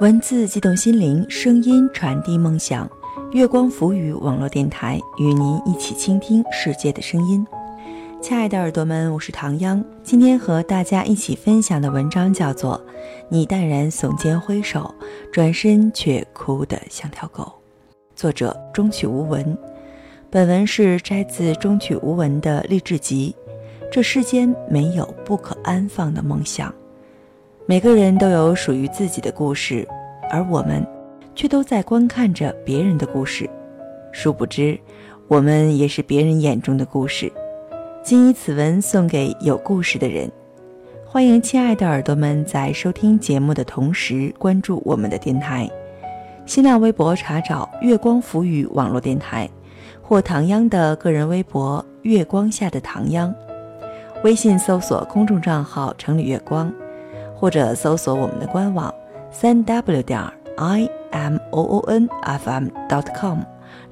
文字激动心灵，声音传递梦想。月光浮语网络电台与您一起倾听世界的声音。亲爱的耳朵们，我是唐央。今天和大家一起分享的文章叫做《你淡然耸肩挥手，转身却哭得像条狗》，作者中曲无闻。本文是摘自中曲无闻的励志集。这世间没有不可安放的梦想。每个人都有属于自己的故事，而我们却都在观看着别人的故事。殊不知，我们也是别人眼中的故事。谨以此文送给有故事的人。欢迎亲爱的耳朵们在收听节目的同时关注我们的电台。新浪微博查找“月光浮语”网络电台，或唐央的个人微博“月光下的唐央”。微信搜索公众账号“城里月光”。或者搜索我们的官网三 w 点 i m o o n f m dot com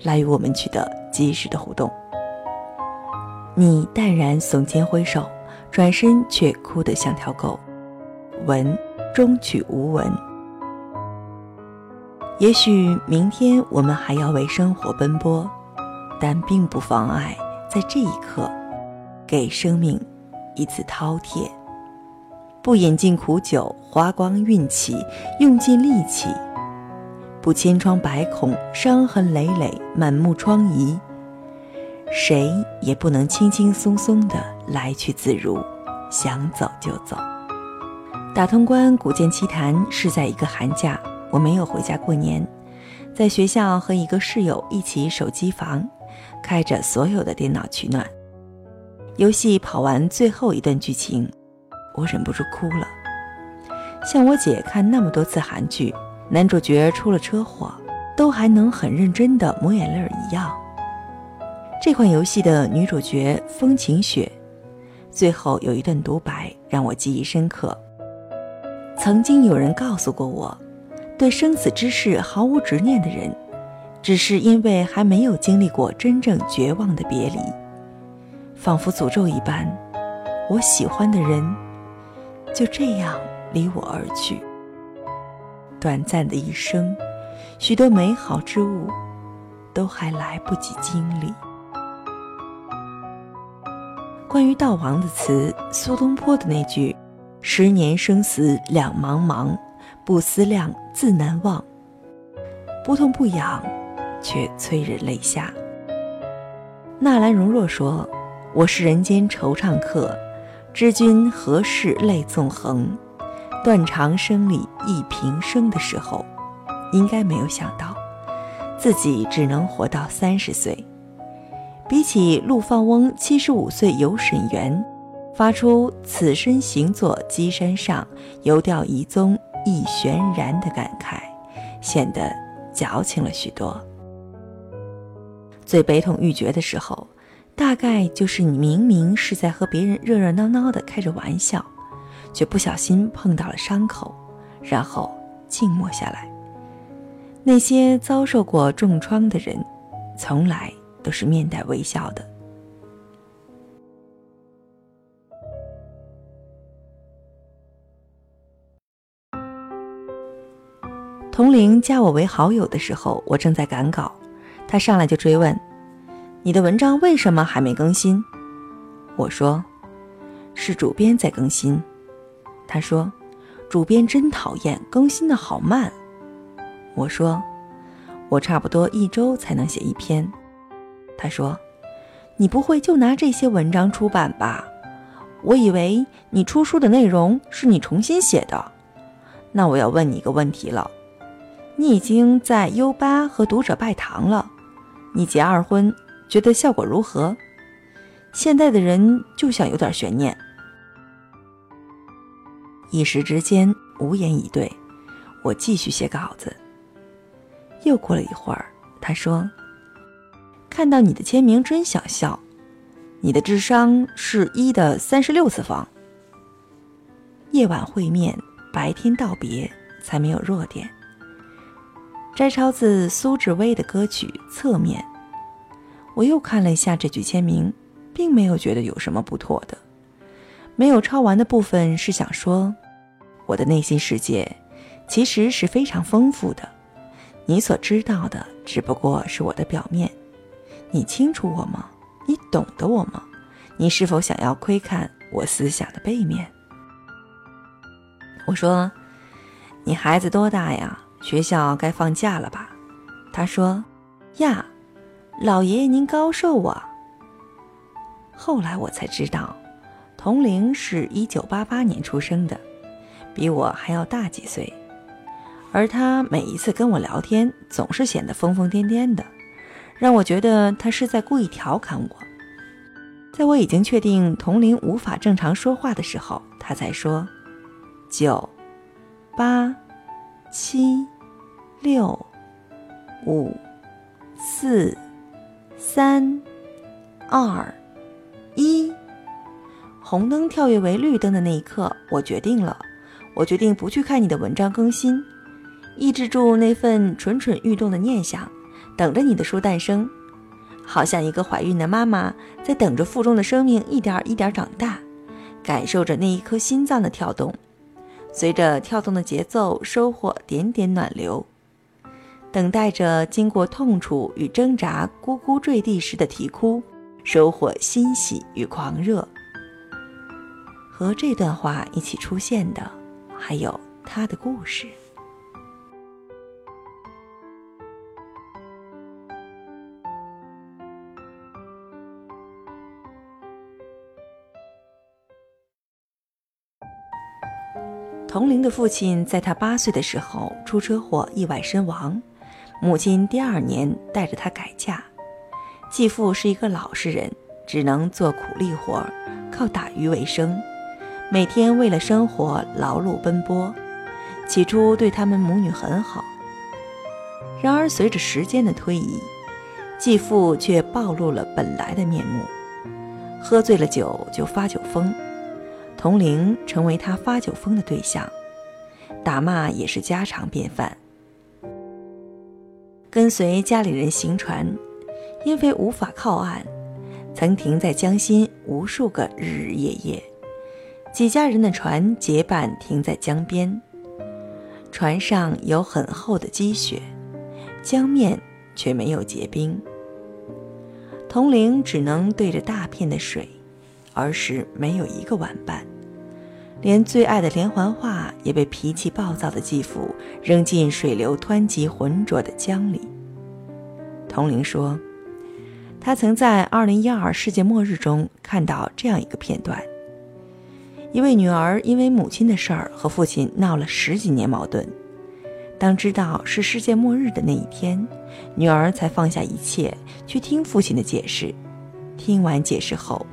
来与我们取得及时的互动。你淡然耸肩挥手，转身却哭得像条狗。文终曲无闻。也许明天我们还要为生活奔波，但并不妨碍在这一刻，给生命一次饕餮。不饮尽苦酒，花光运气，用尽力气；不千疮百孔，伤痕累累，满目疮痍。谁也不能轻轻松松的来去自如，想走就走。打通关古剑奇谭是在一个寒假，我没有回家过年，在学校和一个室友一起守机房，开着所有的电脑取暖。游戏跑完最后一段剧情。我忍不住哭了，像我姐看那么多次韩剧，男主角出了车祸，都还能很认真的抹眼泪一样。这款游戏的女主角风晴雪，最后有一段独白让我记忆深刻。曾经有人告诉过我，对生死之事毫无执念的人，只是因为还没有经历过真正绝望的别离，仿佛诅咒一般，我喜欢的人。就这样离我而去。短暂的一生，许多美好之物都还来不及经历。关于悼亡的词，苏东坡的那句“十年生死两茫茫，不思量，自难忘”，不痛不痒，却催人泪下。纳兰容若说：“我是人间惆怅客。”知君何事泪纵横？断肠声里忆平生的时候，应该没有想到，自己只能活到三十岁。比起陆放翁七十五岁游沈园，发出“此身行作稽山上，游钓遗踪亦悬然”的感慨，显得矫情了许多。最悲痛欲绝的时候。大概就是你明明是在和别人热热闹闹的开着玩笑，却不小心碰到了伤口，然后静默下来。那些遭受过重创的人，从来都是面带微笑的。童玲加我为好友的时候，我正在赶稿，他上来就追问。你的文章为什么还没更新？我说，是主编在更新。他说，主编真讨厌，更新的好慢。我说，我差不多一周才能写一篇。他说，你不会就拿这些文章出版吧？我以为你出书的内容是你重新写的。那我要问你一个问题了，你已经在 U 八和读者拜堂了，你结二婚？觉得效果如何？现在的人就想有点悬念。一时之间无言以对，我继续写稿子。又过了一会儿，他说：“看到你的签名真想笑，你的智商是一的三十六次方。”夜晚会面，白天道别，才没有弱点。摘抄自苏志威的歌曲《侧面》。我又看了一下这句签名，并没有觉得有什么不妥的。没有抄完的部分是想说，我的内心世界其实是非常丰富的。你所知道的只不过是我的表面。你清楚我吗？你懂得我吗？你是否想要窥看我思想的背面？我说：“你孩子多大呀？学校该放假了吧？”他说：“呀，老爷爷您高寿啊？”后来我才知道，童玲是一九八八年出生的，比我还要大几岁。而他每一次跟我聊天，总是显得疯疯癫癫的，让我觉得他是在故意调侃我。在我已经确定童玲无法正常说话的时候，他才说：“九、八、七、六、五、四、三、二、一。”红灯跳跃为绿灯的那一刻，我决定了，我决定不去看你的文章更新。抑制住那份蠢蠢欲动的念想，等着你的书诞生，好像一个怀孕的妈妈在等着腹中的生命一点一点长大，感受着那一颗心脏的跳动，随着跳动的节奏收获点点暖流，等待着经过痛楚与挣扎咕咕坠地时的啼哭，收获欣喜与狂热。和这段话一起出现的，还有他的故事。童龄的父亲在他八岁的时候出车祸意外身亡，母亲第二年带着他改嫁。继父是一个老实人，只能做苦力活，靠打鱼为生，每天为了生活劳碌奔波。起初对他们母女很好，然而随着时间的推移，继父却暴露了本来的面目，喝醉了酒就发酒疯。童玲成为他发酒疯的对象，打骂也是家常便饭。跟随家里人行船，因为无法靠岸，曾停在江心无数个日日夜夜。几家人的船结伴停在江边，船上有很厚的积雪，江面却没有结冰。童玲只能对着大片的水。儿时没有一个玩伴，连最爱的连环画也被脾气暴躁的继父扔进水流湍急浑浊的江里。童玲说，他曾在二零一二世界末日中看到这样一个片段：一位女儿因为母亲的事儿和父亲闹了十几年矛盾，当知道是世界末日的那一天，女儿才放下一切去听父亲的解释。听完解释后。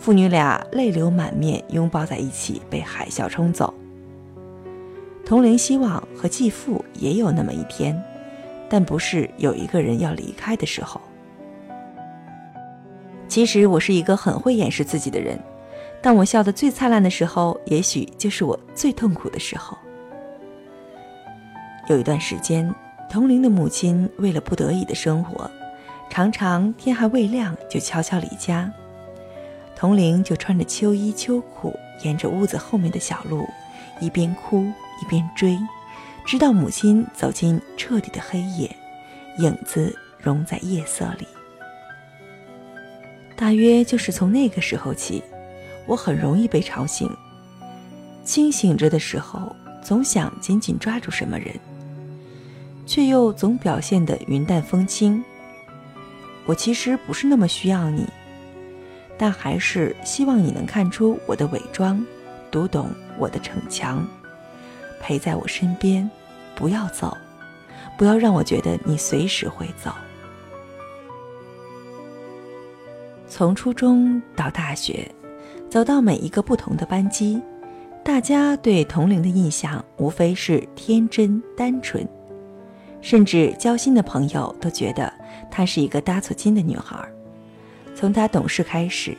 父女俩泪流满面，拥抱在一起，被海啸冲走。童玲希望和继父也有那么一天，但不是有一个人要离开的时候。其实我是一个很会掩饰自己的人，当我笑得最灿烂的时候，也许就是我最痛苦的时候。有一段时间，童玲的母亲为了不得已的生活，常常天还未亮就悄悄离家。童玲就穿着秋衣秋裤，沿着屋子后面的小路，一边哭一边追，直到母亲走进彻底的黑夜，影子融在夜色里。大约就是从那个时候起，我很容易被吵醒。清醒着的时候，总想紧紧抓住什么人，却又总表现得云淡风轻。我其实不是那么需要你。但还是希望你能看出我的伪装，读懂我的逞强，陪在我身边，不要走，不要让我觉得你随时会走。从初中到大学，走到每一个不同的班级，大家对童玲的印象无非是天真单纯，甚至交心的朋友都觉得她是一个搭错筋的女孩。从他懂事开始，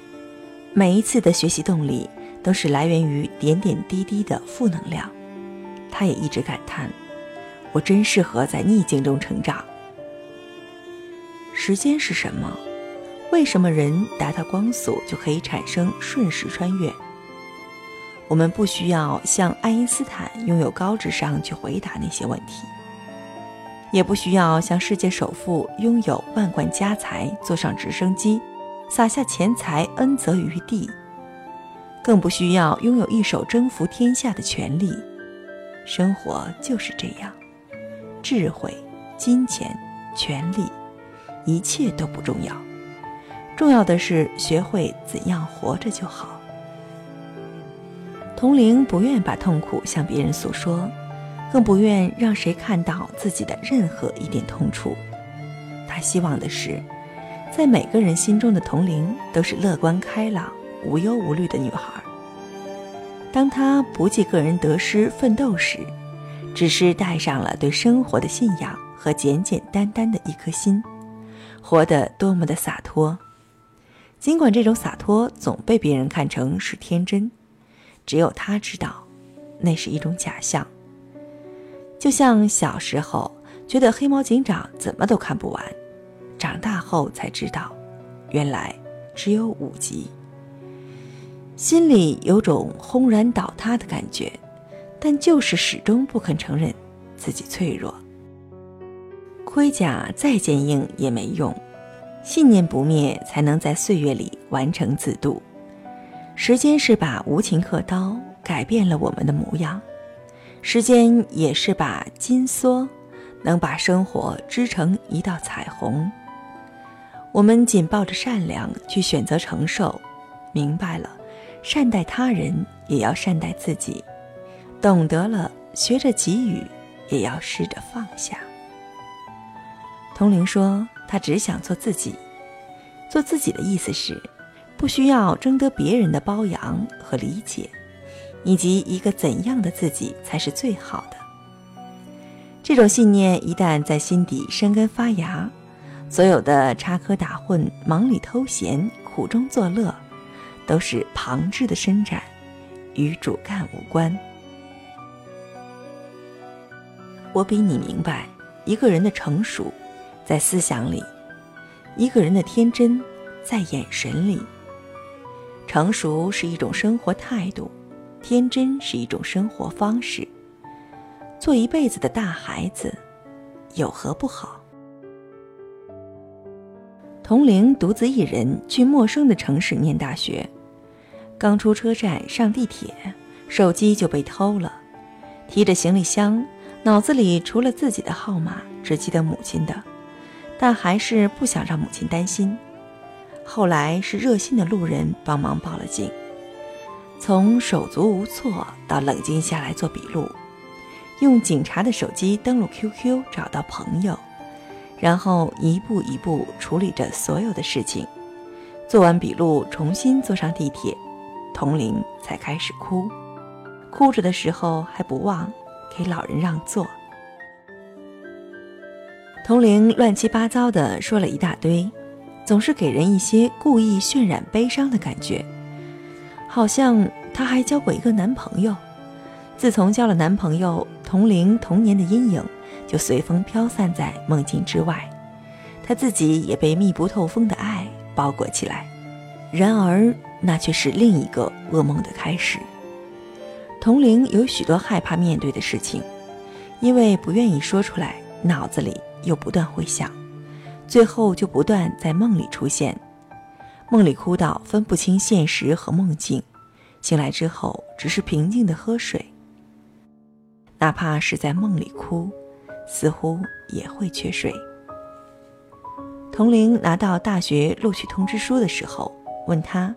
每一次的学习动力都是来源于点点滴滴的负能量。他也一直感叹：“我真适合在逆境中成长。”时间是什么？为什么人达到光速就可以产生瞬时穿越？我们不需要像爱因斯坦拥有高智商去回答那些问题，也不需要像世界首富拥有万贯家财坐上直升机，撒下钱财恩泽于地，更不需要拥有一手征服天下的权利。生活就是这样，智慧、金钱、权力，一切都不重要，重要的是学会怎样活着就好。童玲不愿把痛苦向别人诉说，更不愿让谁看到自己的任何一点痛处。她希望的是，在每个人心中的童龄都是乐观开朗、无忧无虑的女孩。当她不计个人得失奋斗时，只是带上了对生活的信仰和简简单单的一颗心，活得多么的洒脱。尽管这种洒脱总被别人看成是天真。只有他知道，那是一种假象。就像小时候觉得黑猫警长怎么都看不完，长大后才知道，原来只有五集。心里有种轰然倒塌的感觉，但就是始终不肯承认自己脆弱。盔甲再坚硬也没用，信念不灭，才能在岁月里完成自渡。时间是把无情刻刀，改变了我们的模样；时间也是把金梭，能把生活织成一道彩虹。我们紧抱着善良去选择承受，明白了，善待他人也要善待自己；懂得了，学着给予，也要试着放下。童玲说：“她只想做自己，做自己的意思是。”不需要征得别人的包养和理解，以及一个怎样的自己才是最好的。这种信念一旦在心底生根发芽，所有的插科打诨、忙里偷闲、苦中作乐，都是旁枝的伸展，与主干无关。我比你明白，一个人的成熟，在思想里；一个人的天真，在眼神里。成熟是一种生活态度，天真是一种生活方式。做一辈子的大孩子，有何不好？童玲独自一人去陌生的城市念大学，刚出车站上地铁，手机就被偷了。提着行李箱，脑子里除了自己的号码，只记得母亲的，但还是不想让母亲担心。后来是热心的路人帮忙报了警，从手足无措到冷静下来做笔录，用警察的手机登录 QQ 找到朋友，然后一步一步处理着所有的事情。做完笔录，重新坐上地铁，童玲才开始哭，哭着的时候还不忘给老人让座。童玲乱七八糟的说了一大堆。总是给人一些故意渲染悲伤的感觉，好像她还交过一个男朋友。自从交了男朋友，童玲童年的阴影就随风飘散在梦境之外，他自己也被密不透风的爱包裹起来。然而，那却是另一个噩梦的开始。童玲有许多害怕面对的事情，因为不愿意说出来，脑子里又不断回想。最后就不断在梦里出现，梦里哭到分不清现实和梦境，醒来之后只是平静的喝水。哪怕是在梦里哭，似乎也会缺水。童玲拿到大学录取通知书的时候，问他：“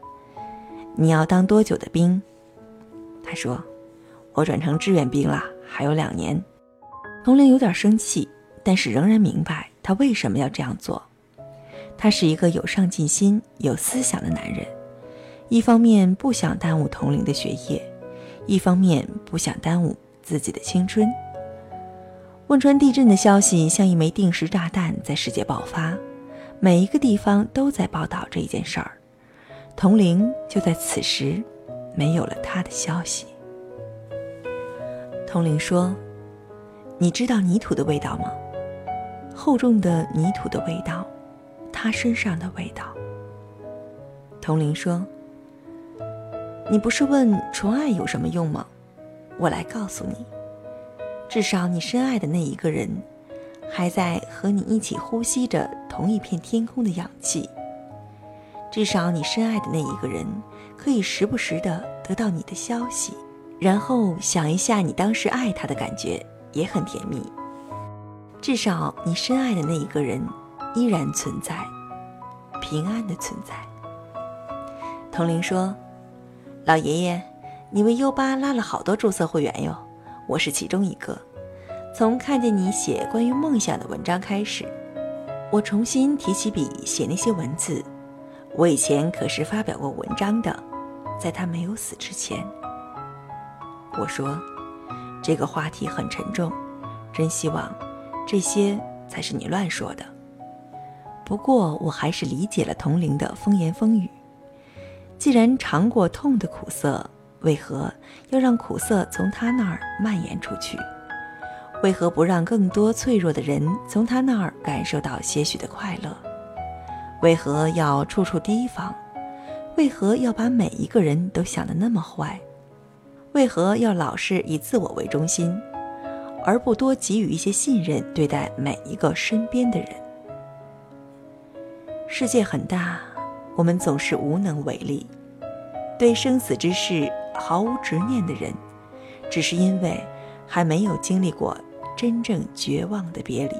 你要当多久的兵？”他说：“我转成志愿兵了，还有两年。”童玲有点生气，但是仍然明白。他为什么要这样做？他是一个有上进心、有思想的男人，一方面不想耽误童玲的学业，一方面不想耽误自己的青春。汶川地震的消息像一枚定时炸弹在世界爆发，每一个地方都在报道这件事儿。童玲就在此时，没有了他的消息。童玲说：“你知道泥土的味道吗？”厚重的泥土的味道，他身上的味道。童玲说：“你不是问纯爱有什么用吗？我来告诉你，至少你深爱的那一个人，还在和你一起呼吸着同一片天空的氧气。至少你深爱的那一个人，可以时不时的得到你的消息，然后想一下你当时爱他的感觉，也很甜蜜。至少你深爱的那一个人，依然存在，平安的存在。童玲说：“老爷爷。”你为优巴拉了好多注册会员哟，我是其中一个。从看见你写关于梦想的文章开始，我重新提起笔写那些文字。我以前可是发表过文章的，在他没有死之前。我说，这个话题很沉重，真希望这些才是你乱说的。不过我还是理解了同龄的风言风语。既然尝过痛的苦涩。为何要让苦涩从他那儿蔓延出去？为何不让更多脆弱的人从他那儿感受到些许的快乐？为何要处处提防？为何要把每一个人都想得那么坏？为何要老是以自我为中心，而不多给予一些信任对待每一个身边的人？世界很大，我们总是无能为力，对生死之事。毫无执念的人，只是因为还没有经历过真正绝望的别离。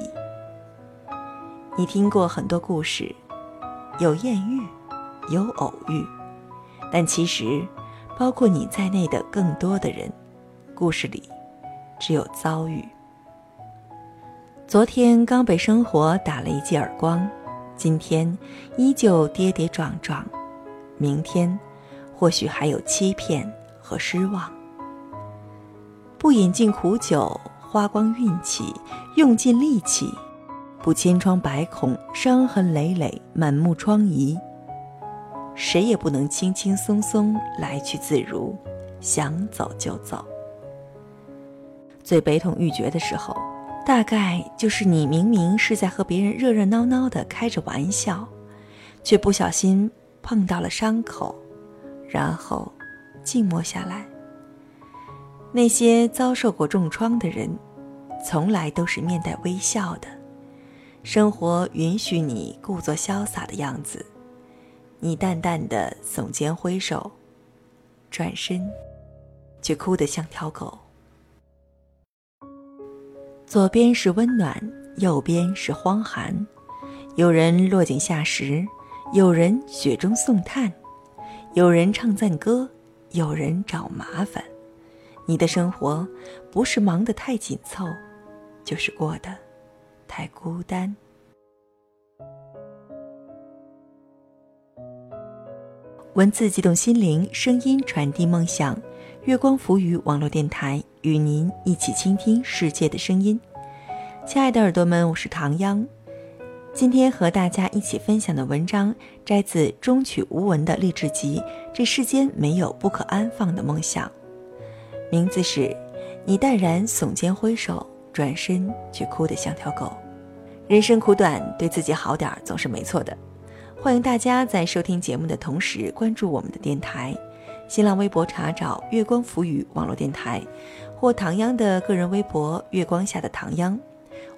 你听过很多故事，有艳遇，有偶遇，但其实，包括你在内的更多的人，故事里只有遭遇。昨天刚被生活打了一记耳光，今天依旧跌跌撞撞，明天或许还有欺骗。和失望，不饮尽苦酒，花光运气，用尽力气，不千疮百孔，伤痕累累，满目疮痍。谁也不能轻轻松松来去自如，想走就走。最悲痛欲绝的时候，大概就是你明明是在和别人热热闹闹的开着玩笑，却不小心碰到了伤口，然后。静默下来。那些遭受过重创的人，从来都是面带微笑的。生活允许你故作潇洒的样子，你淡淡的耸肩挥手，转身，却哭得像条狗。左边是温暖，右边是荒寒。有人落井下石，有人雪中送炭，有人唱赞歌。有人找麻烦，你的生活不是忙得太紧凑，就是过得太孤单。文字激动心灵，声音传递梦想。月光浮语网络电台与您一起倾听世界的声音。亲爱的耳朵们，我是唐央。今天和大家一起分享的文章摘自中曲无闻的励志集《这世间没有不可安放的梦想》，名字是《你淡然耸肩挥手，转身却哭得像条狗》。人生苦短，对自己好点儿总是没错的。欢迎大家在收听节目的同时关注我们的电台，新浪微博查找“月光浮语网络电台”，或唐央的个人微博“月光下的唐央”。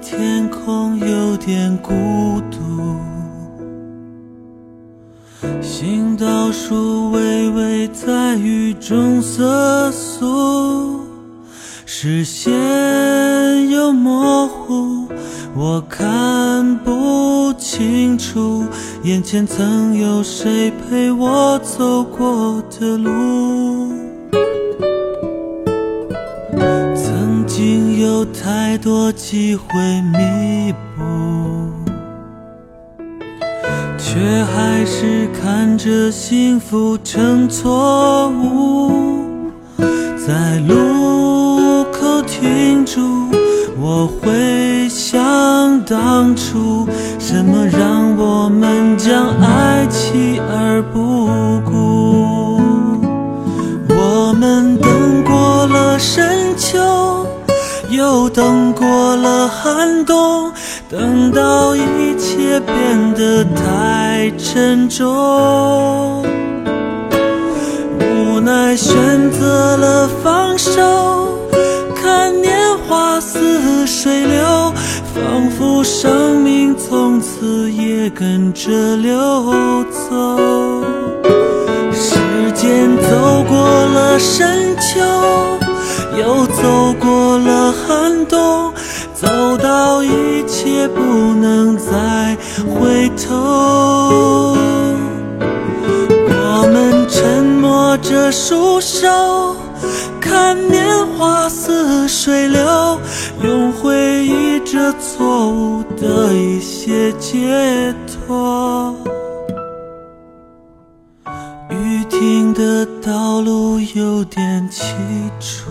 天空有点孤独，行道树微微在雨中瑟缩，视线又模糊，我看不清楚眼前曾有谁陪我走过的路。太多机会弥补，却还是看着幸福成错误。在路口停住，我会想当初，什么让我们将爱弃而不顾？我们等过了深秋。又等过了寒冬，等到一切变得太沉重，无奈选择了放手。看年华似水流，仿佛生命从此也跟着流走。时间走过了深秋。又走过动，走到一切不能再回头。我们沉默着束手，看年华似水流，用回忆这错误的一些解脱。雨停的道路有点凄楚，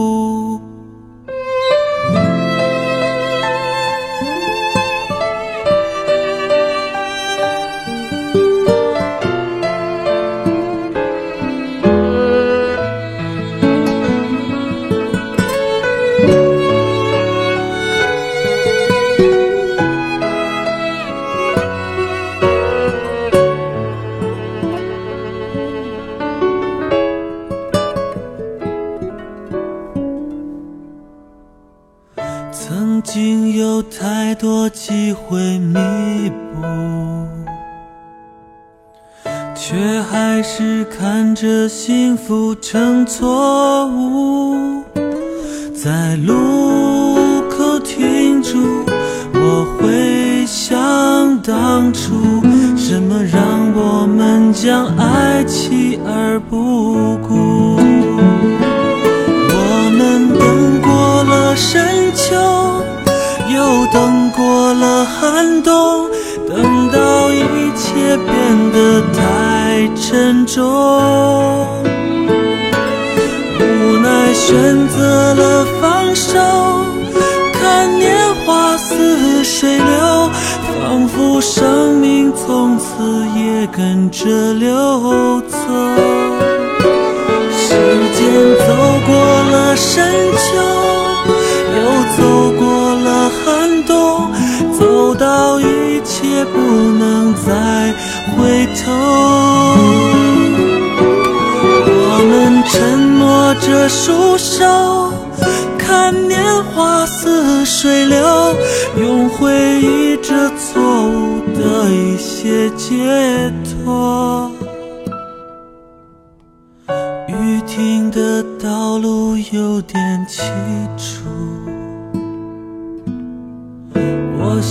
一步，却还是看着幸福成错误。在路口停住，我会想当初，什么让我们将爱弃而不顾？我们等过了深秋。又等过了寒冬，一切变得太沉重，无奈选择了放手。看年华似水流，仿佛生命从此也跟着流走。时间走过了深秋，又走过不能再回头，我们沉默着束手，看年华似水流，用回忆这错误的一些解脱。雨停的道路有点凄楚。